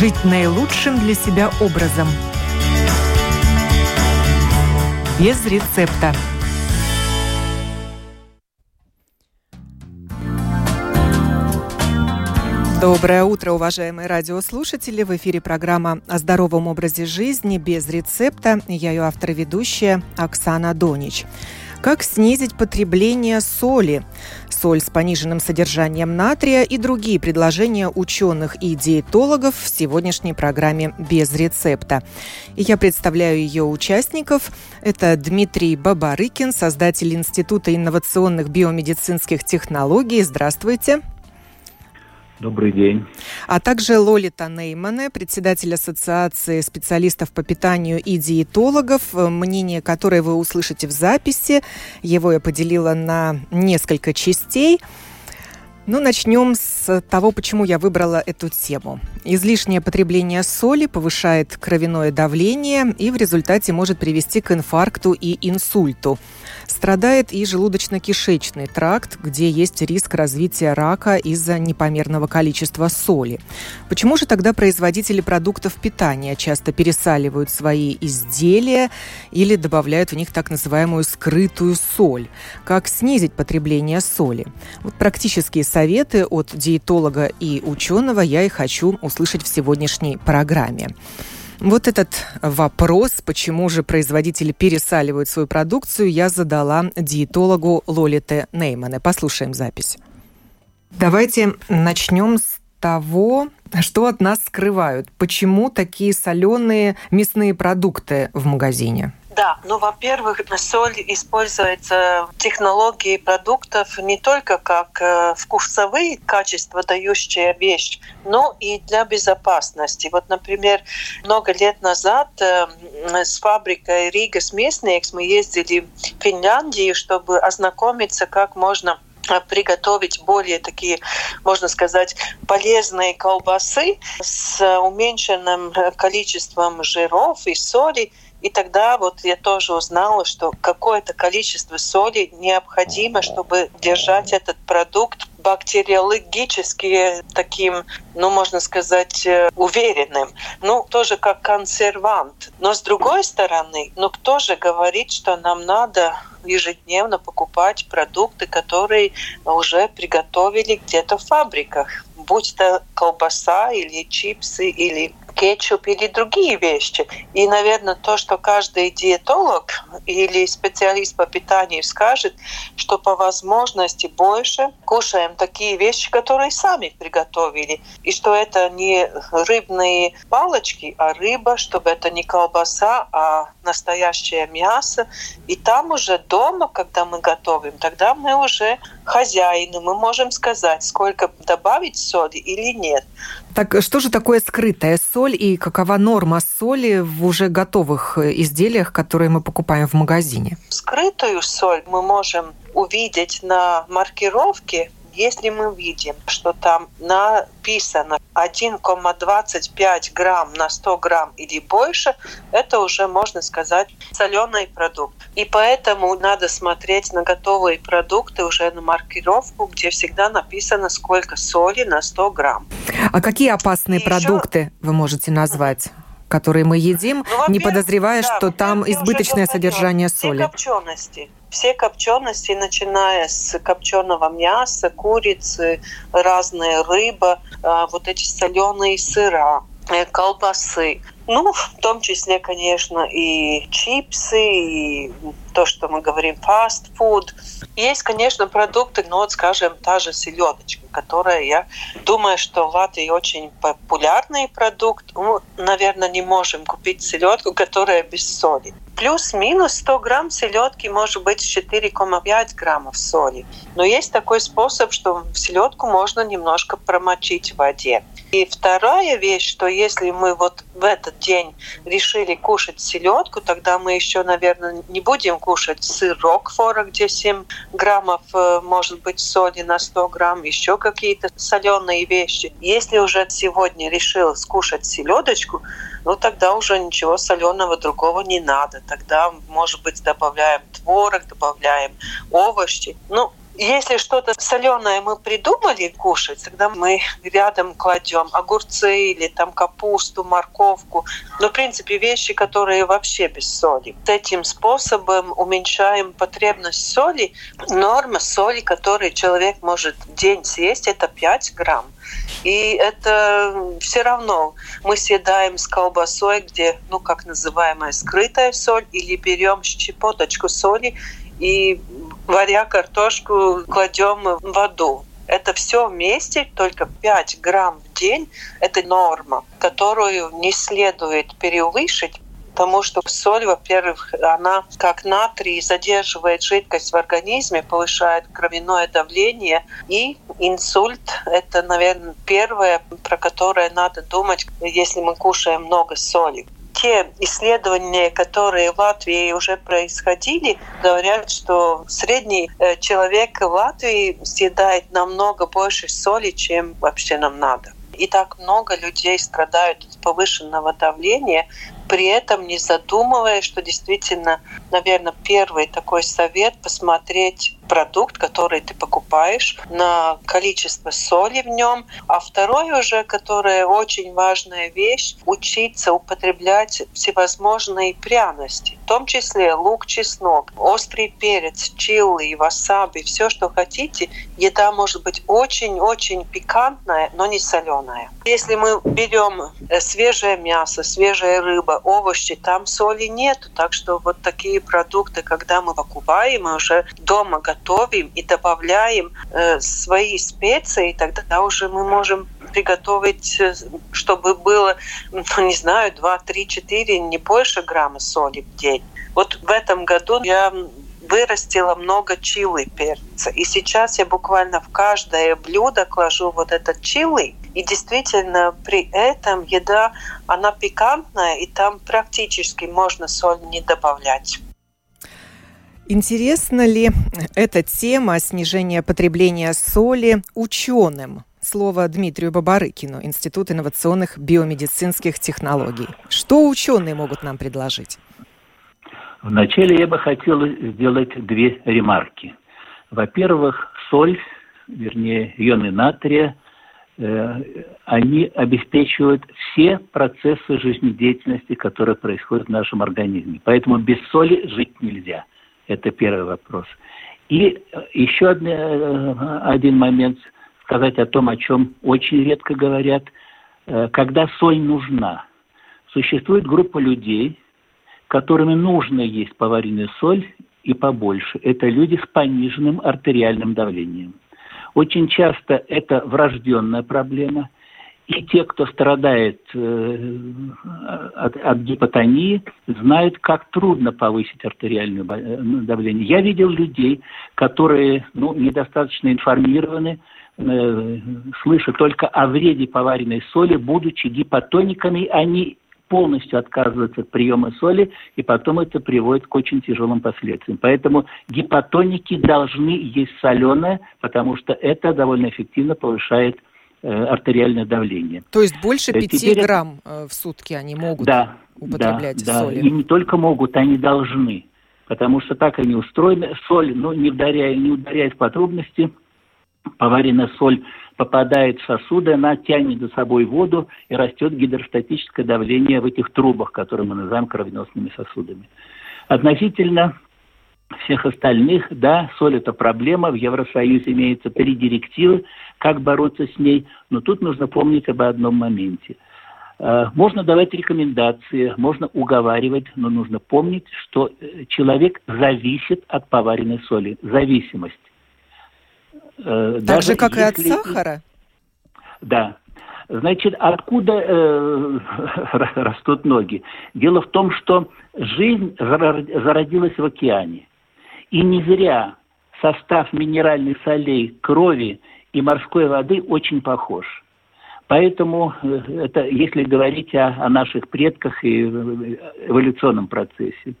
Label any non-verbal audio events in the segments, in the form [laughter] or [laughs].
жить наилучшим для себя образом. Без рецепта. Доброе утро, уважаемые радиослушатели. В эфире программа о здоровом образе жизни без рецепта. Я ее автор и ведущая Оксана Донич. Как снизить потребление соли? Соль с пониженным содержанием натрия и другие предложения ученых и диетологов в сегодняшней программе «Без рецепта». И я представляю ее участников. Это Дмитрий Бабарыкин, создатель Института инновационных биомедицинских технологий. Здравствуйте. Добрый день. А также Лолита Неймане, председатель Ассоциации специалистов по питанию и диетологов, мнение которой вы услышите в записи. Его я поделила на несколько частей. Ну, начнем с того, почему я выбрала эту тему. Излишнее потребление соли повышает кровяное давление и в результате может привести к инфаркту и инсульту. Страдает и желудочно-кишечный тракт, где есть риск развития рака из-за непомерного количества соли. Почему же тогда производители продуктов питания часто пересаливают свои изделия или добавляют в них так называемую скрытую соль? Как снизить потребление соли? Вот практические советы от диетолога и ученого я и хочу услышать в сегодняшней программе. Вот этот вопрос, почему же производители пересаливают свою продукцию, я задала диетологу Лолите Неймане. Послушаем запись. Давайте начнем с того, что от нас скрывают. Почему такие соленые мясные продукты в магазине? Да, ну, во-первых, соль используется в технологии продуктов не только как э, вкусовые качества дающая вещь, но и для безопасности. Вот, например, много лет назад э, с фабрикой Рига Смесникс мы ездили в Финляндию, чтобы ознакомиться, как можно э, приготовить более такие, можно сказать, полезные колбасы с уменьшенным количеством жиров и соли, и тогда вот я тоже узнала, что какое-то количество соли необходимо, чтобы держать этот продукт бактериологически таким, ну, можно сказать, э, уверенным. Ну, тоже как консервант. Но с другой стороны, ну, кто же говорит, что нам надо ежедневно покупать продукты, которые уже приготовили где-то в фабриках? Будь то колбаса или чипсы или кетчуп или другие вещи. И, наверное, то, что каждый диетолог или специалист по питанию скажет, что по возможности больше кушаем такие вещи, которые сами приготовили. И что это не рыбные палочки, а рыба, чтобы это не колбаса, а настоящее мясо. И там уже дома, когда мы готовим, тогда мы уже хозяины, мы можем сказать, сколько добавить соли или нет. Так что же такое скрытая соль и какова норма соли в уже готовых э, изделиях, которые мы покупаем в магазине? Скрытую соль мы можем увидеть на маркировке если мы видим, что там написано 1,25 грамм на 100 грамм или больше, это уже, можно сказать, соленый продукт. И поэтому надо смотреть на готовые продукты уже на маркировку, где всегда написано, сколько соли на 100 грамм. А какие опасные И продукты еще... вы можете назвать? Которые мы едим, ну, не подозревая, да, что там избыточное содержание соли. Все копчености. Все копчености, начиная с копченого мяса, курицы, разная рыба, а, вот эти соленые сыра, э, колбасы. Ну, в том числе, конечно, и чипсы, и то, что мы говорим фастфуд. Есть, конечно, продукты, ну вот, скажем, та же селедочка, которая, я думаю, что в Латвии очень популярный продукт. Мы, наверное, не можем купить селедку, которая без соли. Плюс-минус 100 грамм селедки может быть 4,5 граммов соли. Но есть такой способ, что селедку можно немножко промочить в воде. И вторая вещь, что если мы вот в этот день решили кушать селедку, тогда мы еще, наверное, не будем кушать сыр Рокфора, где 7 граммов э, может быть соли на 100 грамм, еще какие-то соленые вещи. Если уже сегодня решил скушать селедочку, ну тогда уже ничего соленого другого не надо. Тогда, может быть, добавляем творог, добавляем овощи. Ну, Если что-то соленое мы придумали кушать, тогда мы рядом кладем огурцы или там капусту, морковку. Но, в принципе, вещи, которые вообще без соли. Этим способом уменьшаем потребность соли. Норма соли, которую человек может в день съесть, это 5 грамм. И это все равно мы съедаем с колбасой, где, ну, как называемая скрытая соль, или берем щепоточку соли и варя картошку, кладем в воду. Это все вместе, только 5 грамм в день. Это норма, которую не следует превышить, потому что соль, во-первых, она как натрий задерживает жидкость в организме, повышает кровяное давление. И инсульт – это, наверное, первое, про которое надо думать, если мы кушаем много соли те исследования, которые в Латвии уже происходили, говорят, что средний э, человек в Латвии съедает намного больше соли, чем вообще нам надо. И так много людей страдают от повышенного давления, при этом не задумываясь, что действительно, наверное, первый такой совет посмотреть продукт, который ты покупаешь, на количество соли в нем. А второй уже, которая очень важная вещь, учиться употреблять всевозможные пряности, в том числе лук, чеснок, острый перец, чили, васаби, все, что хотите. Еда может быть очень-очень пикантная, но не соленая. Если мы берем э, свежее мясо, свежая рыба, овощи, там соли нет. Так что вот такие продукты, когда мы покупаем, мы уже дома готовим готовим и добавляем э, свои специи, тогда уже мы можем приготовить, э, чтобы было, ну, не знаю, 2, 3, 4, не больше грамма соли в день. Вот в этом году я вырастила много чили перца. И сейчас я буквально в каждое блюдо кладу вот этот чили. И действительно, при этом еда, она пикантная, и там практически можно соль не добавлять. Интересна ли эта тема снижения потребления соли ученым? Слово Дмитрию Бабарыкину, Институт инновационных биомедицинских технологий. Что ученые могут нам предложить? Вначале я бы хотел сделать две ремарки. Во-первых, соль, вернее, ионы натрия, э, они обеспечивают все процессы жизнедеятельности, которые происходят в нашем организме. Поэтому без соли жить нельзя – это первый вопрос. И э, еще один, э, один момент сказать о том, о чем очень редко говорят. Э, когда соль нужна, существует группа людей, которым нужно есть поваренную соль и побольше. Это люди с пониженным артериальным давлением. Очень часто это врожденная проблема – и те, кто страдает э, от, от гипотонии, знают, как трудно повысить артериальное э, давление. Я видел людей, которые ну, недостаточно информированы, э, слышат только о вреде поваренной соли, будучи гипотониками, они полностью отказываются от приема соли, и потом это приводит к очень тяжелым последствиям. Поэтому гипотоники должны есть соленое, потому что это довольно эффективно повышает артериальное давление. То есть больше 5 Теперь... грамм э, в сутки они могут да, употреблять да, соли? Да, и не только могут, они должны. Потому что так они устроены. Соль, ну, не ударяя, не ударяя в подробности, поваренная соль попадает в сосуды, она тянет за собой воду и растет гидростатическое давление в этих трубах, которые мы называем кровеносными сосудами. Относительно всех остальных, да, соль это проблема, в Евросоюзе имеется три директивы, как бороться с ней, но тут нужно помнить об одном моменте. Э, можно давать рекомендации, можно уговаривать, но нужно помнить, что э, человек зависит от поваренной соли. Зависимость. Э, так Даже же, как если... и от сахара? Да. Значит, откуда э, [laughs] растут ноги? Дело в том, что жизнь зародилась в океане. И не зря состав минеральных солей, крови и морской воды очень похож. Поэтому э, это, если говорить о, о наших предках и эволюционном процессе.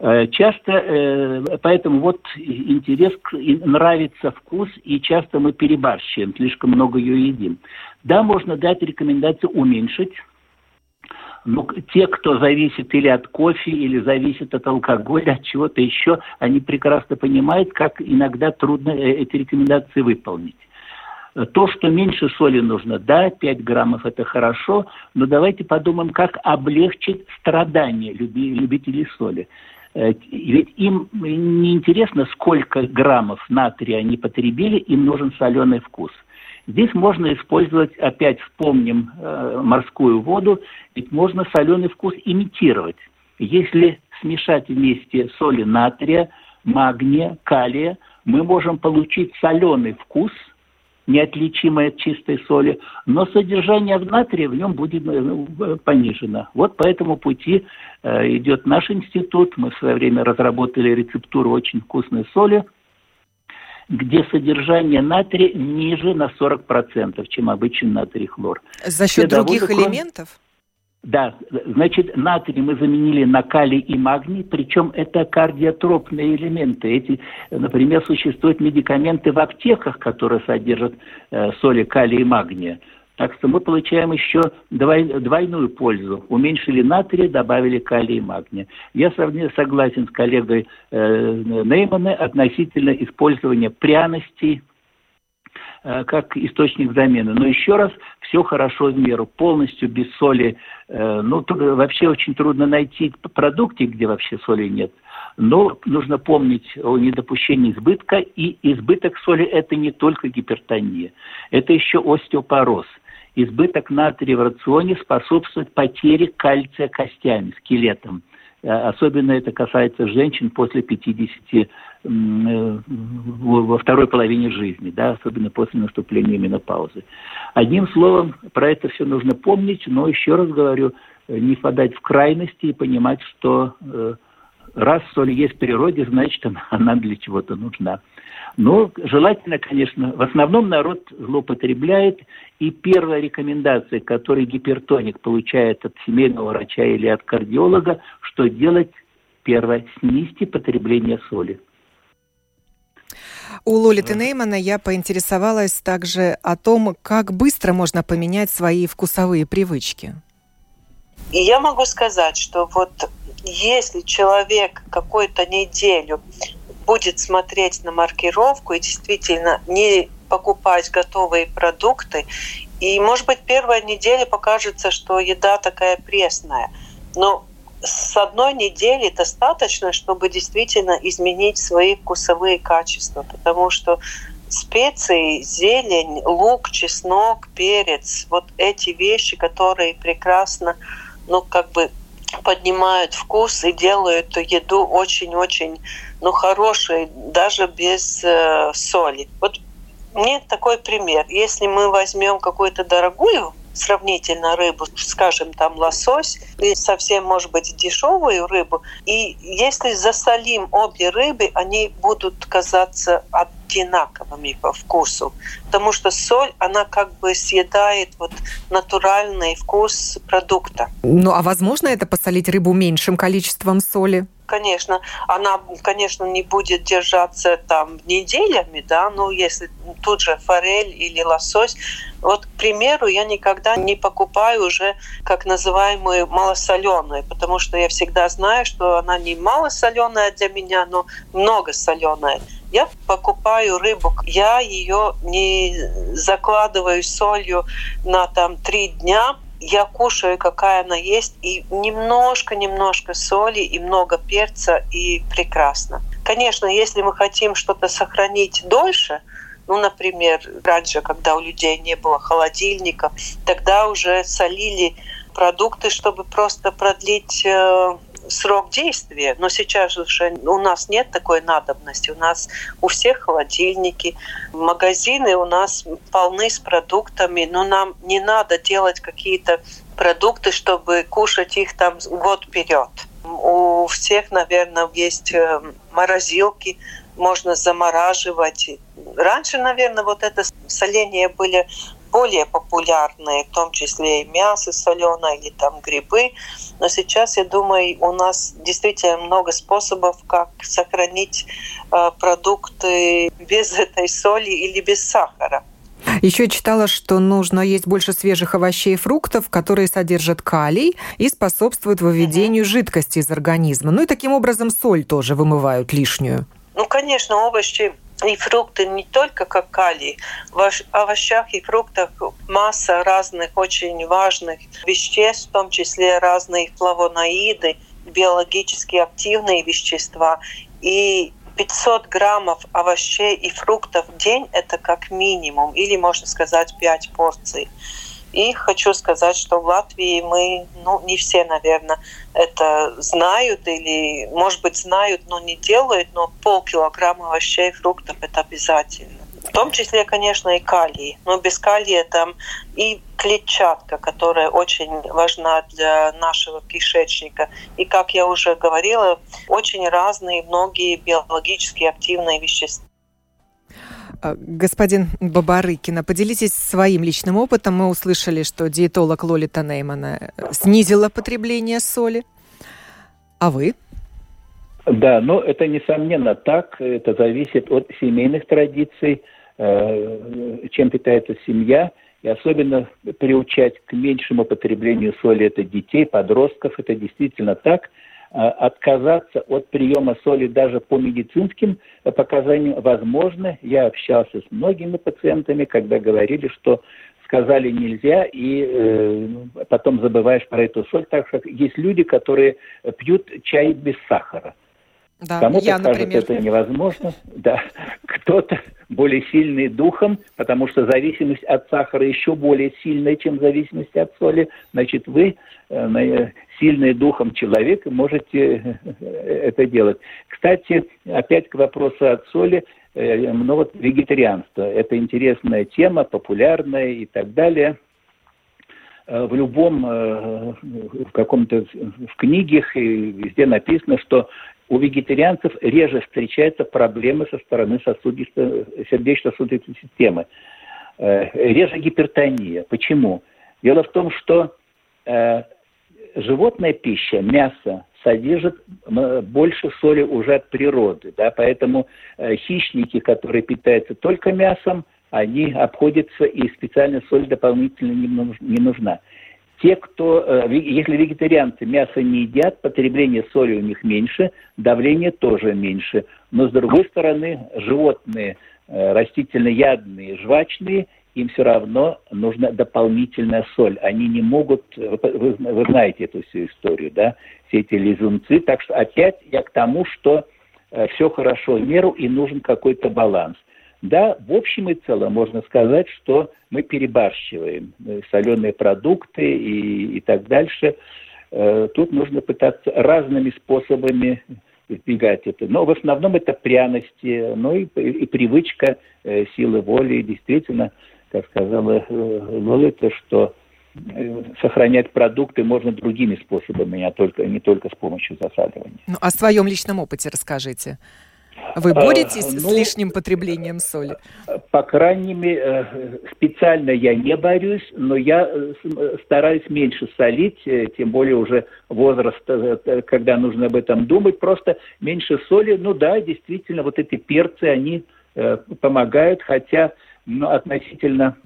Э, часто, э, поэтому вот интерес, нравится вкус, и часто мы перебарщиваем, слишком много ее едим. Да, можно дать рекомендацию уменьшить, Ну, те, кто зависит или от кофе, или зависит от алкоголя, от чего-то еще, они прекрасно понимают, как иногда трудно э, эти рекомендации выполнить. То, что меньше соли нужно, да, 5 граммов это хорошо, но давайте подумаем, как облегчить страдания любителей соли. Э, ведь им не интересно, сколько граммов натрия они потребили, им нужен соленый вкус. Здесь можно использовать, опять вспомним э, морскую воду, ведь можно соленый вкус имитировать. Если смешать вместе соли натрия, магния, калия, мы можем получить соленый вкус – неотличимое от чистой соли, но содержание в натрии в нем будет э, понижено. Вот по этому пути э, идет наш институт. Мы в свое время разработали рецептуру очень вкусной соли, где содержание натрия ниже на 40%, чем обычный натрий хлор. За счет других элементов? Да, значит, натрий мы заменили на калий и магний, причем это кардиотропные элементы. Эти, например, существуют медикаменты в аптеках, которые содержат э, соли калия и магния. Так что мы получаем еще двой, двойную пользу. Уменьшили натрий, добавили калий и магния. Я согласен с коллегой э, относительно использования пряностей, Э, как источник замены. Но еще раз, все хорошо в меру, полностью без соли. Э, ну, вообще очень трудно найти продукты, где вообще соли нет. Но нужно помнить о недопущении избытка, и избыток соли – это не только гипертония, это еще остеопороз. Избыток натрия в рационе способствует потере кальция костями, скелетом. Э, особенно это касается женщин после 50 э, во второй половине жизни, да, особенно после наступления менопаузы. Одним словом, про это все нужно помнить, но еще раз говорю, э, не впадать в крайности и понимать, что раз соль есть в природе, значит, она, [laughs] она для чего-то нужна. Но желательно, конечно, в основном народ злоупотребляет, и первая рекомендация, которую гипертоник получает от семейного врача или от кардиолога, что делать? Первое, снизьте потребление соли. У Лолиты Неймана я поинтересовалась также о том, как быстро можно поменять свои вкусовые привычки. И я могу сказать, что вот если человек какую-то неделю будет смотреть на маркировку и действительно не покупать готовые продукты. И, может быть, первая неделя покажется, что еда такая пресная. Но с одной недели достаточно, чтобы действительно изменить свои вкусовые качества, потому что специи, зелень, лук, чеснок, перец, вот эти вещи, которые прекрасно, ну, как бы поднимают вкус и делают еду очень-очень ну, хорошей, даже без э, соли. Вот мне такой пример. Если мы возьмем какую-то дорогую сравнительно рыбу, скажем, там лосось, или совсем, может быть, дешевую рыбу, и если засолим обе рыбы, они будут казаться одинаковыми по вкусу, потому что соль, она как бы съедает вот натуральный вкус продукта. Ну, а возможно это посолить рыбу меньшим количеством соли? Конечно, она, конечно, не будет держаться там неделями, да, ну, если тут же форель или лосось. Вот, к примеру, я никогда не покупаю уже как называемую малосоленую, потому что я всегда знаю, что она не малосоленая для меня, но много соленая. Я покупаю рыбу, я ее не закладываю солью на там три дня, я кушаю, какая она есть, и немножко-немножко соли, и много перца, и прекрасно. Конечно, если мы хотим что-то сохранить дольше, ну, например, раньше, когда у людей не было холодильника, тогда уже солили продукты, чтобы просто продлить э, срок действия, но сейчас уже у нас нет такой надобности. У нас у всех холодильники, магазины у нас полны с продуктами, но нам не надо делать какие-то продукты, чтобы кушать их там год вперед. У всех, наверное, есть э, морозилки, можно замораживать. Раньше, наверное, вот это соление были более популярные, в том числе и мясо соленое или там грибы. Но сейчас, я думаю, у нас действительно много способов, как сохранить э, продукты без этой соли или без сахара. Еще читала, что нужно есть больше свежих овощей и фруктов, которые содержат калий и способствуют выведению жидкости из организма. Ну и таким образом соль тоже вымывают лишнюю. Ну, конечно, овощи и фрукты не только как калий. В овощах и фруктах масса разных очень важных веществ, в том числе разные флавоноиды, биологически активные вещества. И 500 граммов овощей и фруктов в день – это как минимум, или можно сказать 5 порций. И хочу сказать, что в Латвии мы, ну, не все, наверное, это знают или, может быть, знают, но не делают, но полкилограмма овощей и фруктов – это обязательно. В том числе, конечно, и калий. Но без калия там и клетчатка, которая очень важна для нашего кишечника. И, как я уже говорила, очень разные многие биологически активные вещества Господин Бабарыкина, поделитесь своим личным опытом. Мы услышали, что диетолог Лолита Неймана э, снизила потребление соли. А вы? Да, ну это несомненно так. Это зависит от семейных традиций, э, чем питается семья. И особенно приучать к меньшему потреблению соли это детей, подростков. Это действительно так – а, отказаться от приема соли даже по медицинским показаниям возможно. Я общался с многими пациентами, когда говорили, что сказали нельзя, и э, потом забываешь про эту соль. Так что есть люди, которые пьют чай без сахара. Да, Кому-то я, кажется, например. это невозможно. Да. [laughs] Кто-то более сильный духом, потому что зависимость от сахара еще более сильная, чем зависимость от соли. Значит, вы э, сильный духом человек и можете э, это делать. Кстати, опять к вопросу от соли. Э, ну вот вегетарианство. Это интересная тема, популярная и так далее в любом, в каком-то, в книгах и везде написано, что у вегетарианцев реже встречаются проблемы со стороны сердечно-сосудистой системы. Э, реже гипертония. Почему? Дело в том, что э, животная пища, мясо, содержит больше соли уже от природы. Да? Поэтому э, хищники, которые питаются только мясом, они обходятся, и специальная соль дополнительно не нужна. Те, кто, э, если вегетарианцы мясо не едят, потребление соли у них меньше, давление тоже меньше. Но с другой стороны, животные, э, растительноядные, жвачные, им все равно нужна дополнительная соль. Они не могут, вы, вы знаете эту всю историю, да, все эти лизунцы. Так что опять я к тому, что э, все хорошо в меру и нужен какой-то баланс. Да, в общем и целом можно сказать, что мы перебарщиваем э, соленые продукты и, и так дальше. Э, тут нужно пытаться разными способами избегать это. Но в основном это пряности, ну и, и привычка э, силы воли. действительно, как сказала Лолита, что сохранять продукты можно другими способами, а только, не только с помощью засаливания. Ну, о своем личном опыте расскажите. Вы боретесь а, ну, с лишним потреблением соли? По крайней мере, э, специально я не борюсь, но я э, стараюсь меньше солить, э, тем более уже возраст, когда нужно об этом думать, просто меньше соли. Ну да, действительно, вот эти перцы, они помогают, хотя ну, относительно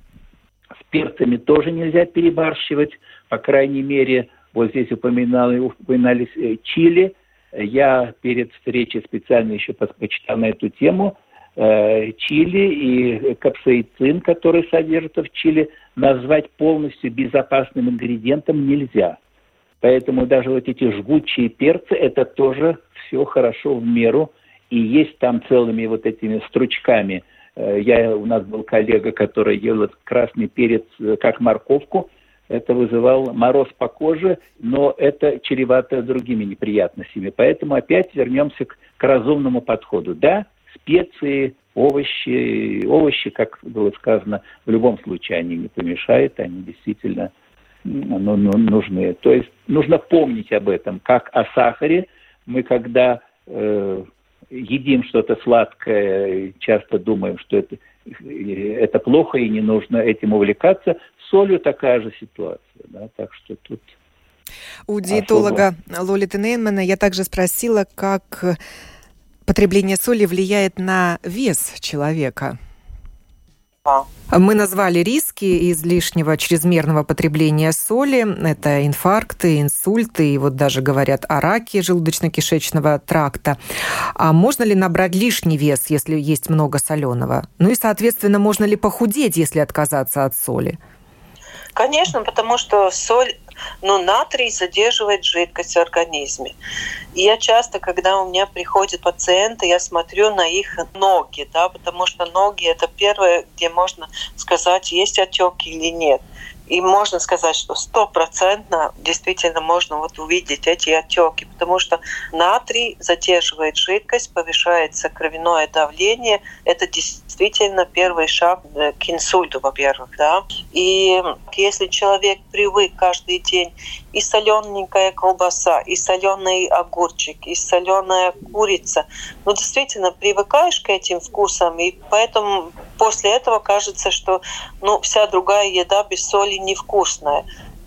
с перцами тоже нельзя перебарщивать, по крайней мере, вот здесь упоминали, упоминались чили – я перед встречей специально еще почитал на эту тему. Э, чили и капсаицин, который содержится в чили, назвать полностью безопасным ингредиентом нельзя. Поэтому даже вот эти жгучие перцы, это тоже все хорошо в меру. И есть там целыми вот этими стручками. Э, я, у нас был коллега, который ел красный перец э, как морковку – это вызывало мороз по коже, но это чревато другими неприятностями. Поэтому опять вернемся к, к разумному подходу. Да, специи, овощи, овощи, как было сказано, в любом случае они не помешают, они действительно ну, ну, нужны. То есть нужно помнить об этом, как о сахаре. Мы когда э, едим что-то сладкое, часто думаем, что это, это плохо и не нужно этим увлекаться солью такая же ситуация. Да? Так что тут у диетолога особо... Лолиты Неймана я также спросила, как потребление соли влияет на вес человека. Мы назвали риски излишнего чрезмерного потребления соли. Это инфаркты, инсульты и вот даже говорят о раке желудочно-кишечного тракта. А можно ли набрать лишний вес, если есть много соленого? Ну и, соответственно, можно ли похудеть, если отказаться от соли? Конечно, потому что соль но натрий задерживает жидкость в организме. И я часто, когда у меня приходят пациенты, я смотрю на их ноги, да, потому что ноги это первое, где можно сказать, есть отеки или нет. И можно сказать, что стопроцентно действительно можно вот увидеть эти отеки, потому что натрий задерживает жидкость, повышается кровяное давление. Это действительно первый шаг э, к инсульту, во-первых. Да? И если человек привык каждый день и солененькая колбаса, и соленый огурчик, и соленая курица, ну действительно привыкаешь к этим вкусам, и поэтому после этого кажется, что ну, вся другая еда без соли невкусная.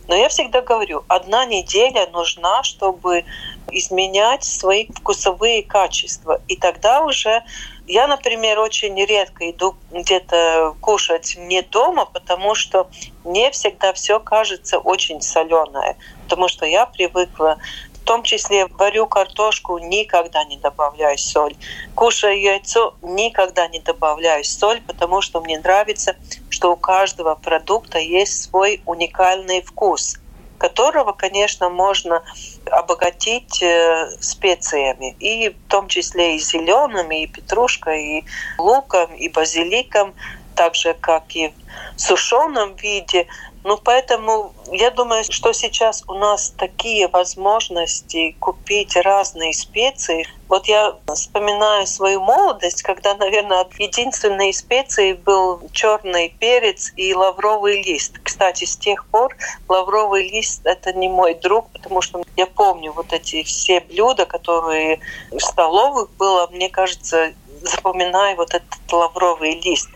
Но я всегда говорю, одна неделя нужна, чтобы изменять свои вкусовые качества. И тогда уже я, например, очень редко иду где-то кушать не дома, потому что мне всегда все кажется очень соленое, потому что я привыкла в том числе варю картошку, никогда не добавляю соль. Кушаю яйцо, никогда не добавляю соль, потому что мне нравится, что у каждого продукта есть свой уникальный вкус, которого, конечно, можно обогатить э, специями, и в том числе и зелеными, и петрушкой, и луком, и базиликом, так же, как и в сушеном виде. Ну, поэтому я думаю, что сейчас у нас такие возможности купить разные специи. Вот я вспоминаю свою молодость, когда, наверное, единственной специей был черный перец и лавровый лист. Кстати, с тех пор лавровый лист — это не мой друг, потому что я помню вот эти все блюда, которые в столовых было, мне кажется, запоминаю вот этот лавровый лист.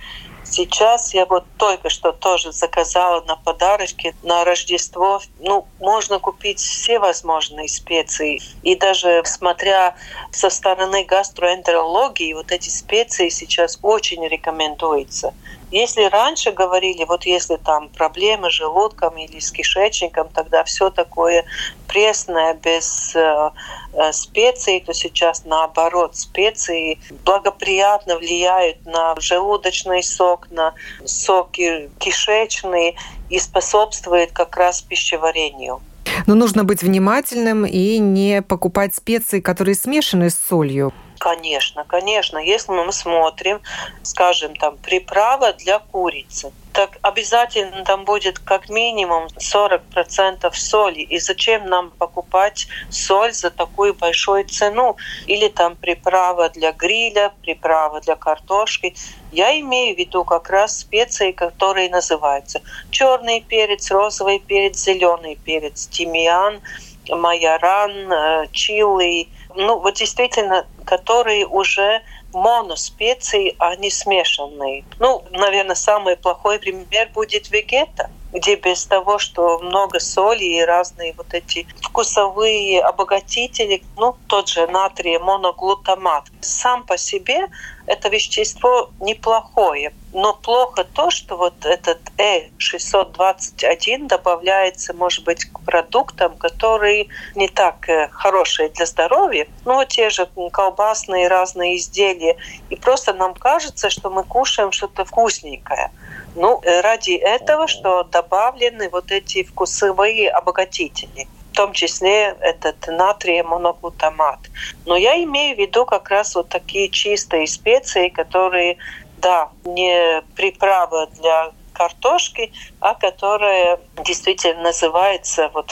Сейчас я вот только что тоже заказала на подарочки на Рождество. Ну, можно купить все возможные специи. И даже смотря со стороны гастроэнтерологии, вот эти специи сейчас очень рекомендуются. Если раньше говорили, вот если там проблемы с желудком или с кишечником, тогда все такое пресное, без э, э, специй, то сейчас наоборот специи благоприятно влияют на желудочный сок, на соки кишечные и способствуют как раз пищеварению. Но нужно быть внимательным и не покупать специи, которые смешаны с солью. Конечно, конечно. Если мы смотрим, скажем, там, приправа для курицы, так обязательно там будет как минимум 40% соли. И зачем нам покупать соль за такую большую цену? Или там приправа для гриля, приправа для картошки. Я имею в виду как раз специи, которые называются черный перец, розовый перец, зеленый перец, тимьян, майоран, чили. Ну, вот действительно которые уже моноспеции, а не смешанные. Ну, наверное, самый плохой пример будет вегета где без того, что много соли и разные вот эти вкусовые обогатители, ну, тот же натрий моноглутамат, сам по себе это вещество неплохое. Но плохо то, что вот этот Э621 добавляется, может быть, к продуктам, которые не так э, хорошие для здоровья. Ну, вот те же колбасные разные изделия. И просто нам кажется, что мы кушаем что-то вкусненькое. Ну, э, ради этого, что добавлены вот эти вкусовые обогатители в том числе этот натрий моноглутамат. Но я имею в виду как раз вот такие чистые специи, которые, да, не приправа для картошки, а которая действительно называется, вот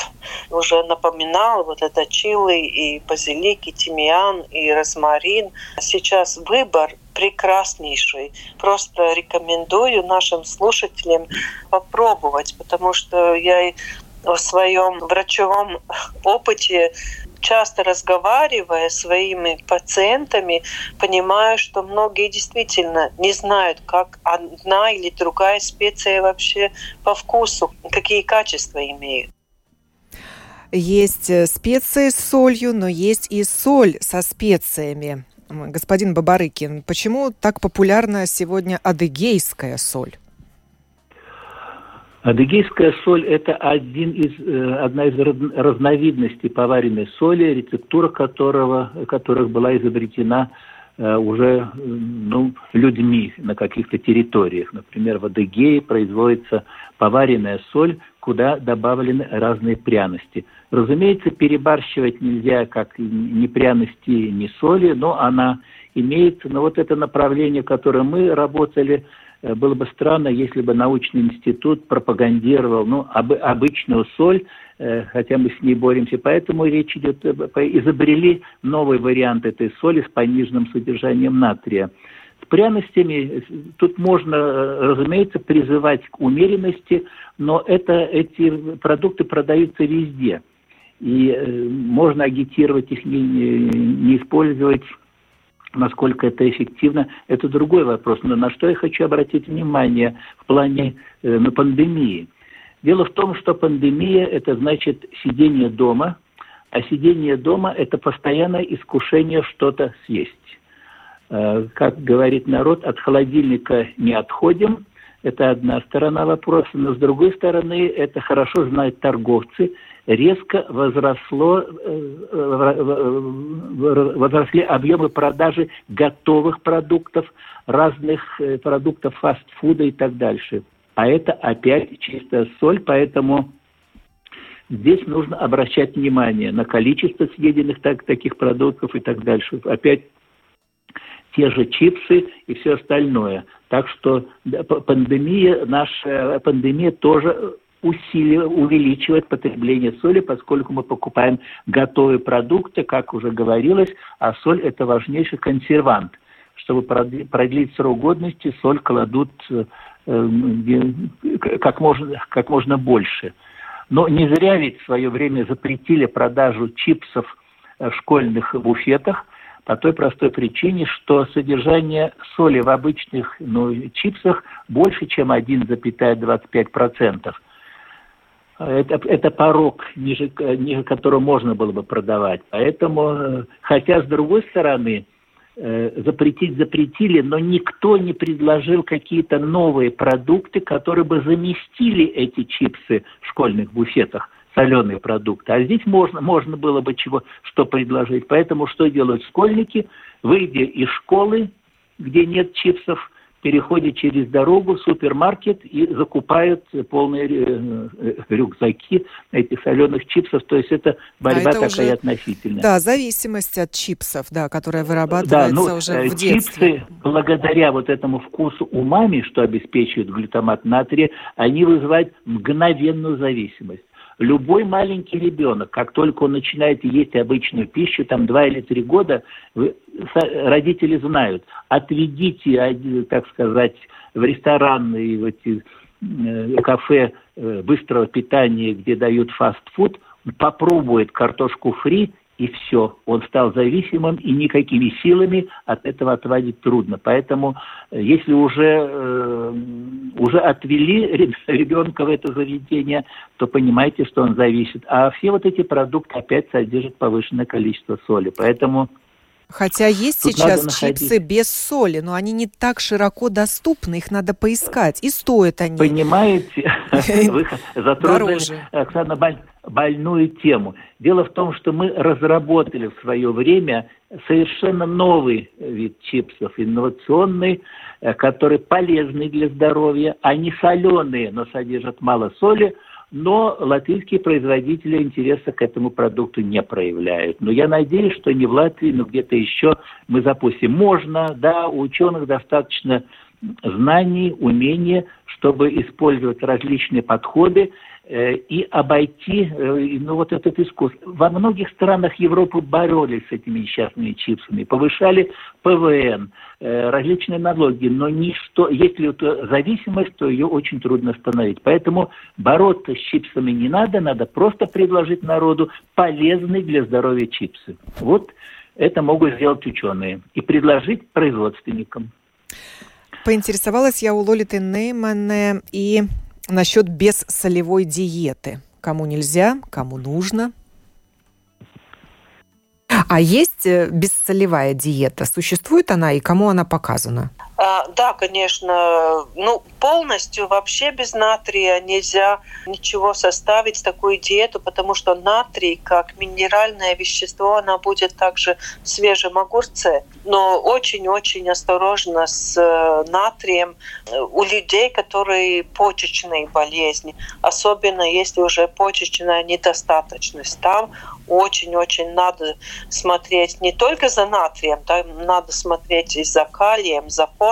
уже напоминал, вот это чили и базилик, и тимьян, и розмарин. Сейчас выбор прекраснейший. Просто рекомендую нашим слушателям попробовать, потому что я в своем врачевом опыте часто разговаривая своими пациентами, понимаю, что многие действительно не знают, как одна или другая специя вообще по вкусу, какие качества имеют. Есть э, специи с солью, но есть и соль со специями. господин Бабарыкин, почему так популярна сегодня адыгейская соль? Адыгейская соль – это один из, э, одна из разновидностей поваренной соли, рецептура которого, которых была изобретена э, уже ну, людьми на каких-то территориях. Например, в Адыгее производится поваренная соль, куда добавлены разные пряности. Разумеется, перебарщивать нельзя как ни пряности, ни соли, но она имеется. Но вот это направление, которое мы работали – было бы странно, если бы научный институт пропагандировал ну, об, обычную соль, э, хотя мы с ней боремся. Поэтому речь идет, э, изобрели новый вариант этой соли с пониженным содержанием натрия. С пряностями тут можно, разумеется, призывать к умеренности, но это, эти продукты продаются везде. И можно агитировать их не, не использовать Насколько это эффективно, это другой вопрос. Но на что я хочу обратить внимание в плане э, на пандемии? Дело в том, что пандемия – это значит сидение дома, а сидение дома – это постоянное искушение что-то съесть. Э, как говорит народ, от холодильника не отходим – это одна сторона вопроса, но с другой стороны, это хорошо знают торговцы, резко возросло, э, возросли объемы продажи готовых продуктов, разных э, продуктов фастфуда и так дальше. А это опять чистая соль, поэтому здесь нужно обращать внимание на количество съеденных так, таких продуктов и так дальше. Опять те же чипсы и все остальное. Так что пандемия, наша пандемия тоже усиливает, увеличивает потребление соли, поскольку мы покупаем готовые продукты, как уже говорилось, а соль – это важнейший консервант. Чтобы продлить срок годности, соль кладут э, как можно, как можно больше. Но не зря ведь в свое время запретили продажу чипсов в школьных буфетах – по той простой причине, что содержание соли в обычных ну, чипсах больше, чем 1,25%. Это, это порог, ниже, ниже которого можно было бы продавать. Поэтому, хотя, с другой стороны, э, запретить запретили, но никто не предложил какие-то новые продукты, которые бы заместили эти чипсы в школьных буфетах соленые продукты. А здесь можно, можно было бы чего, что предложить. Поэтому что делают школьники? Выйдя из школы, где нет чипсов, переходят через дорогу в супермаркет и закупают полные э, э, рюкзаки этих соленых чипсов. То есть это борьба а это такая уже, относительная. Да, зависимость от чипсов, да, которая вырабатывается да, ну, уже в чипсы, детстве. благодаря вот этому вкусу умами, что обеспечивает глютамат натрия, они вызывают мгновенную зависимость любой маленький ребенок, как только он начинает есть обычную пищу, там два или три года, родители знают, отведите, так сказать, в ресторан и в эти э, кафе э, быстрого питания, где дают фастфуд, попробует картошку фри и все. Он стал зависимым, и никакими силами от этого отводить трудно. Поэтому, э, если уже, э, уже отвели [laughs] ребенка в это заведение, то понимаете, что он зависит. А все вот эти продукты опять содержат повышенное количество соли. Поэтому Хотя есть Тут сейчас чипсы без соли, но они не так широко доступны, их надо поискать. И стоят они. Понимаете, [laughs] вы затронули, Оксана, больную тему. Дело в том, что мы разработали в свое время совершенно новый вид чипсов, инновационный, э, который полезный для здоровья. Они соленые, но содержат мало соли – но латвийские производители интереса к этому продукту не проявляют. Но я надеюсь, что не в Латвии, но где-то еще мы запустим. Можно, да, у ученых достаточно знаний, умения, чтобы использовать различные подходы и обойти э, ну, вот этот искусство. Во многих странах Европы боролись с этими несчастными чипсами, повышали ПВН, э, различные налоги, но ничто, если это зависимость, то ее очень трудно остановить. Поэтому бороться с чипсами не надо, надо просто предложить народу полезные для здоровья чипсы. Вот это могут сделать ученые и предложить производственникам. Поинтересовалась я у Лолиты Неймане и насчет бессолевой диеты. Кому нельзя, кому нужно. А есть э, бессолевая диета? Существует она и кому она показана? А, да, конечно. Ну, полностью вообще без натрия нельзя ничего составить, такую диету, потому что натрий, как минеральное вещество, она будет также в свежем огурце. Но очень-очень осторожно с э, натрием у людей, которые почечные болезни, особенно если уже почечная недостаточность. Там очень-очень надо смотреть не только за натрием, там надо смотреть и за калием, за фосфором,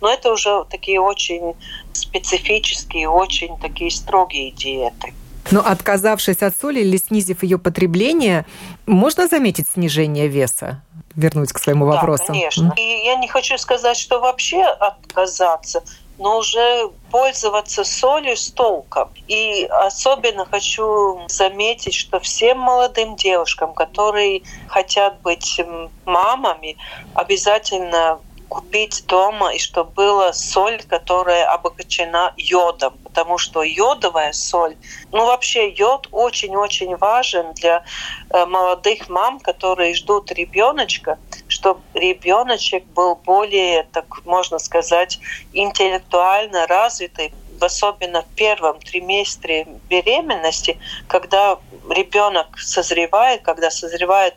но это уже такие очень специфические, очень такие строгие диеты. Но отказавшись от соли или снизив ее потребление, можно заметить снижение веса? Вернуть к своему вопросу. Да, конечно. И я не хочу сказать, что вообще отказаться но уже пользоваться солью с толком. И особенно хочу заметить, что всем молодым девушкам, которые хотят быть мамами, обязательно купить дома, и чтобы была соль, которая обогащена йодом, потому что йодовая соль, ну вообще йод очень-очень важен для э, молодых мам, которые ждут ребеночка, чтобы ребеночек был более, так можно сказать, интеллектуально развитый, особенно в первом триместре беременности, когда ребенок созревает, когда созревает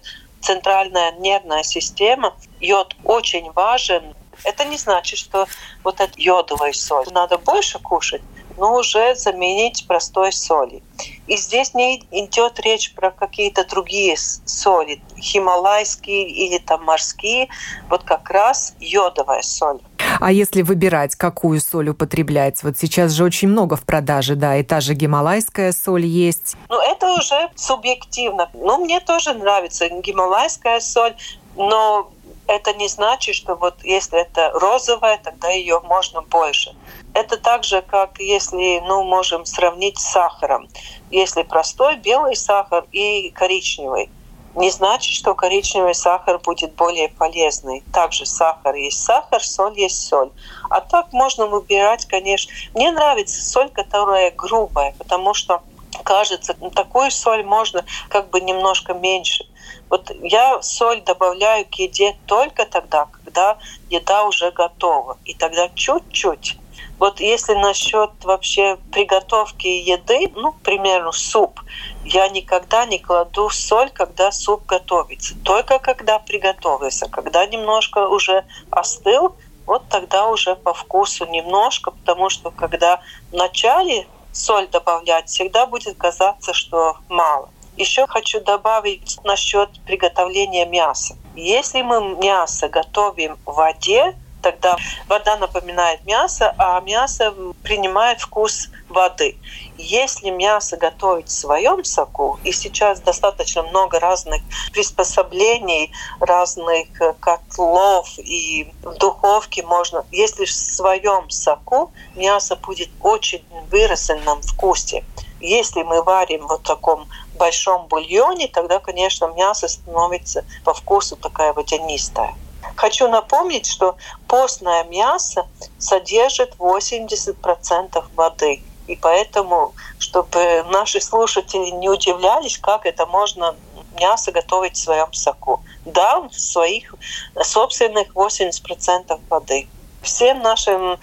центральная нервная система, йод очень важен. Это не значит, что вот эта йодовая соль надо больше кушать, но уже заменить простой соли. И здесь не идет речь про какие-то другие соли, хималайские или там морские, вот как раз йодовая соль. А если выбирать, какую соль употреблять? Вот сейчас же очень много в продаже, да, и та же гималайская соль есть. Ну, это уже субъективно. Ну, мне тоже нравится гималайская соль, но это не значит, что вот если это розовая, тогда ее можно больше. Это так же, как если, ну, можем сравнить с сахаром. Если простой белый сахар и коричневый не значит, что коричневый сахар будет более полезный. Также сахар есть сахар, соль есть соль. А так можно выбирать, конечно. Мне нравится соль, которая грубая, потому что кажется, такую соль можно как бы немножко меньше. Вот я соль добавляю к еде только тогда, когда еда уже готова. И тогда чуть-чуть вот если насчет вообще приготовки еды, ну, к примеру, суп, я никогда не кладу соль, когда суп готовится. Только когда приготовился. Когда немножко уже остыл, вот тогда уже по вкусу немножко, потому что когда в начале соль добавлять, всегда будет казаться, что мало. Еще хочу добавить насчет приготовления мяса. Если мы мясо готовим в воде, тогда вода напоминает мясо, а мясо принимает вкус воды. Если мясо готовить в своем соку, и сейчас достаточно много разных приспособлений, разных э, котлов и в духовке можно, если в своем соку мясо будет очень выраженном вкусе. Если мы варим вот в таком большом бульоне, тогда, конечно, мясо становится по вкусу такая водянистая. Хочу напомнить, что постное мясо содержит 80% воды. И поэтому, чтобы наши слушатели не удивлялись, как это можно мясо готовить в своем соку. Да, в своих собственных 80% воды. Всем нашим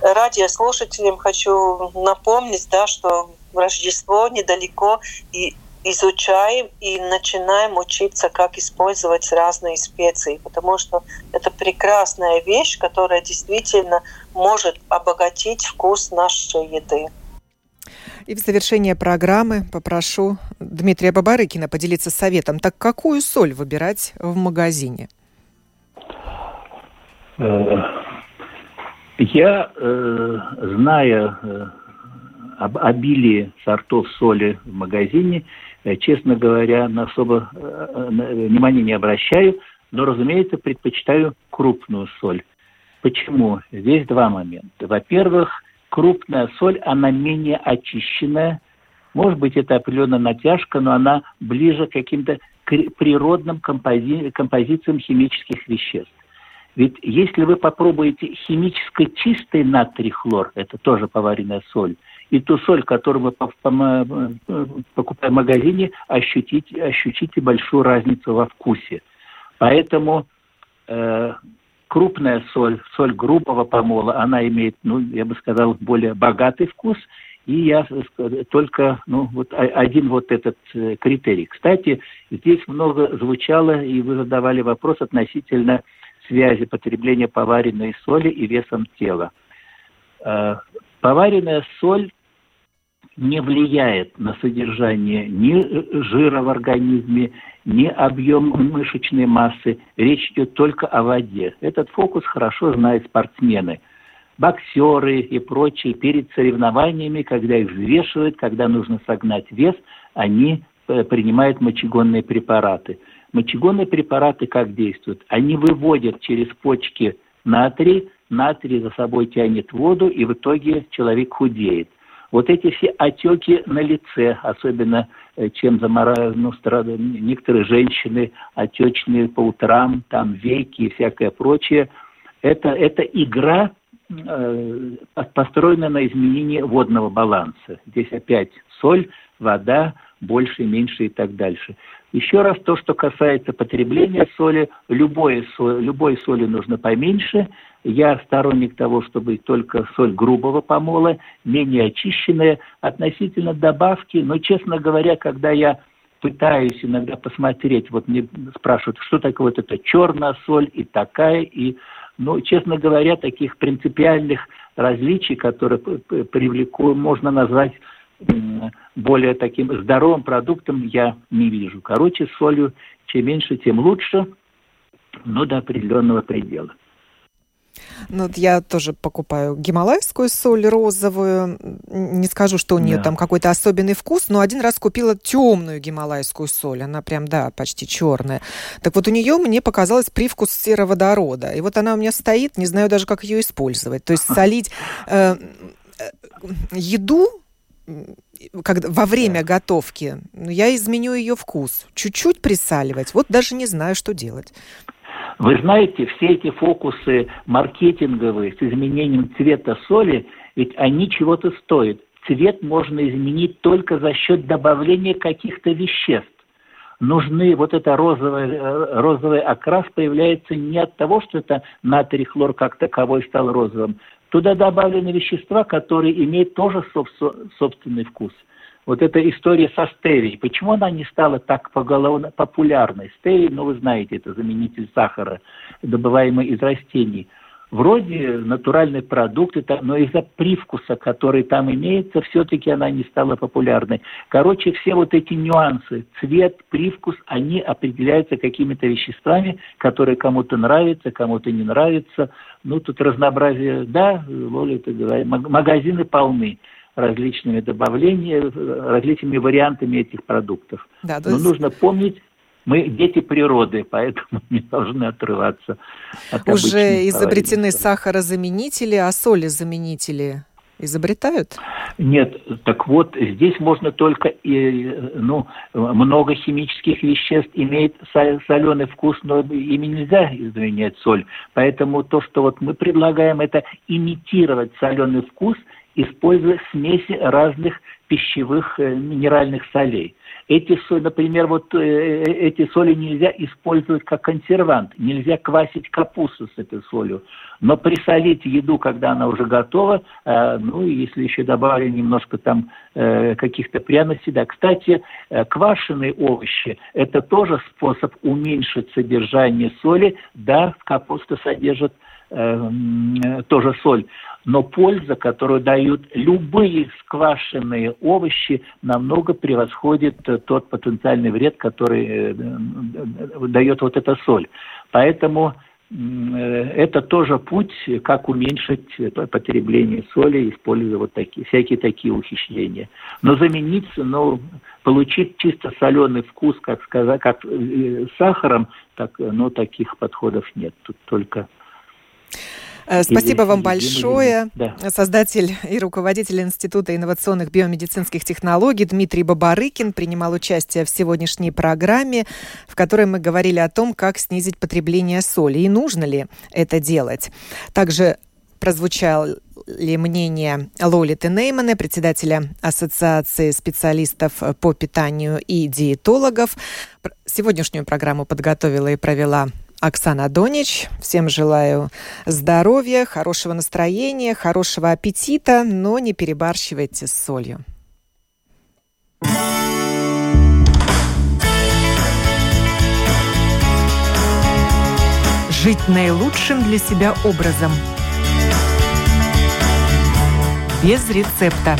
радиослушателям хочу напомнить, да, что Рождество недалеко, и изучаем и начинаем учиться, как использовать разные специи, потому что это прекрасная вещь, которая действительно может обогатить вкус нашей еды. И в завершение программы попрошу Дмитрия Бабарыкина поделиться советом. Так какую соль выбирать в магазине? Э, я, э, зная э, об обилии сортов соли в магазине, честно говоря, на особо э, внимания не обращаю, но, разумеется, предпочитаю крупную соль. Почему? Здесь два момента. Во-первых, крупная соль, она менее очищенная. Может быть, это определенная натяжка, но она ближе к каким-то природным компози композициям химических веществ. Ведь если вы попробуете химически чистый натрий хлор, это тоже поваренная соль, и ту соль, которую мы покупаем в магазине, ощутите, ощутите большую разницу во вкусе. Поэтому э, крупная соль, соль грубого помола, она имеет, ну, я бы сказал, более богатый вкус, и я только, ну, вот один вот этот э, критерий. Кстати, здесь много звучало, и вы задавали вопрос относительно связи потребления поваренной соли и весом тела. Э, поваренная соль не влияет на содержание ни жира в организме, ни объем мышечной массы. Речь идет только о воде. Этот фокус хорошо знают спортсмены. Боксеры и прочие перед соревнованиями, когда их взвешивают, когда нужно согнать вес, они э, принимают мочегонные препараты. Мочегонные препараты как действуют? Они выводят через почки натрий, натрий за собой тянет воду, и в итоге человек худеет. Вот эти все отеки на лице, особенно э, чем замора... ну, страдают некоторые женщины, отечные по утрам, там веки и всякое прочее, это, это игра, э, построенная на изменении водного баланса. Здесь опять соль, вода, больше, меньше и так дальше. Еще раз то, что касается потребления соли, любой, соль, любой соли нужно поменьше. Я сторонник того, чтобы только соль грубого помола, менее очищенная, относительно добавки. Но, честно говоря, когда я пытаюсь иногда посмотреть, вот мне спрашивают, что такое вот эта черная соль и такая, и, ну, честно говоря, таких принципиальных различий, которые привлеку, можно назвать более таким здоровым продуктом я не вижу. Короче, с солью чем меньше, тем лучше, но до определенного предела. Ну, вот я тоже покупаю гималайскую соль розовую. Не скажу, что у нее да. там какой-то особенный вкус, но один раз купила темную гималайскую соль. Она прям, да, почти черная. Так вот, у нее мне показалось привкус сероводорода. И вот она у меня стоит, не знаю даже, как ее использовать. То есть [laughs] солить э, э еду когда, во время да. готовки, ну, я изменю ее вкус. Чуть-чуть присаливать. Вот даже не знаю, что делать. Вы знаете, все эти фокусы маркетинговые с изменением цвета соли, ведь они чего-то стоят. Цвет можно изменить только за счет добавления каких-то веществ. Нужны, вот это розовый, э, розовый окрас появляется не от того, что это натрий хлор как таковой стал розовым, Туда добавлены вещества, которые имеют тоже собственный вкус. Вот эта история со стевией. Почему она не стала так поголовно популярной? Стевий, ну вы знаете, это заменитель сахара, добываемый из растений – вроде натуральный продукт, но из-за привкуса, который там имеется, все-таки она не стала популярной. Короче, все вот эти нюансы, цвет, привкус, они определяются какими-то веществами, которые кому-то нравятся, кому-то не нравятся. Ну, тут разнообразие, да, Лоля, ты говоришь, магазины полны различными добавлениями, различными вариантами этих продуктов. Да, Но есть... нужно помнить, мы дети природы, поэтому [laughs] не должны отрываться от Уже изобретены сахарозаменители, а солезаменители изобретают? Нет, так вот, здесь можно только, ну, много химических веществ имеет соленый вкус, но ими нельзя изменять соль. Поэтому то, что вот мы предлагаем, это имитировать соленый вкус, используя смеси разных пищевых э, минеральных солей. Эти например, вот э, э, эти соли нельзя использовать как консервант, нельзя квасить капусту с этой солью. Но присолить еду, когда она уже готова, э, ну, если еще добавили немножко там э, каких-то пряностей, да. Кстати, э, квашеные овощи – это тоже способ уменьшить содержание соли. Да, капуста содержит э, тоже соль но польза, которую дают любые сквашенные овощи, намного превосходит тот потенциальный вред, который э, дает вот эта соль. Поэтому э, это тоже путь, как уменьшить потребление соли, используя вот такие, всякие такие ухищрения. Но заменить, ну, получить чисто соленый вкус, как сказать, как э, сахаром, так, ну, таких подходов нет. Тут только Э, спасибо вам большое. Да. Создатель и руководитель Института инновационных биомедицинских технологий Дмитрий Бабарыкин принимал участие в сегодняшней программе, в которой мы говорили о том, как снизить потребление соли и нужно ли это делать. Также прозвучал слушали мнение Лолиты Неймана, председателя Ассоциации специалистов по питанию и диетологов. Сегодняшнюю программу подготовила и провела Оксана Донич. Всем желаю здоровья, хорошего настроения, хорошего аппетита, но не перебарщивайте с солью. Жить наилучшим для себя образом. Без рецепта.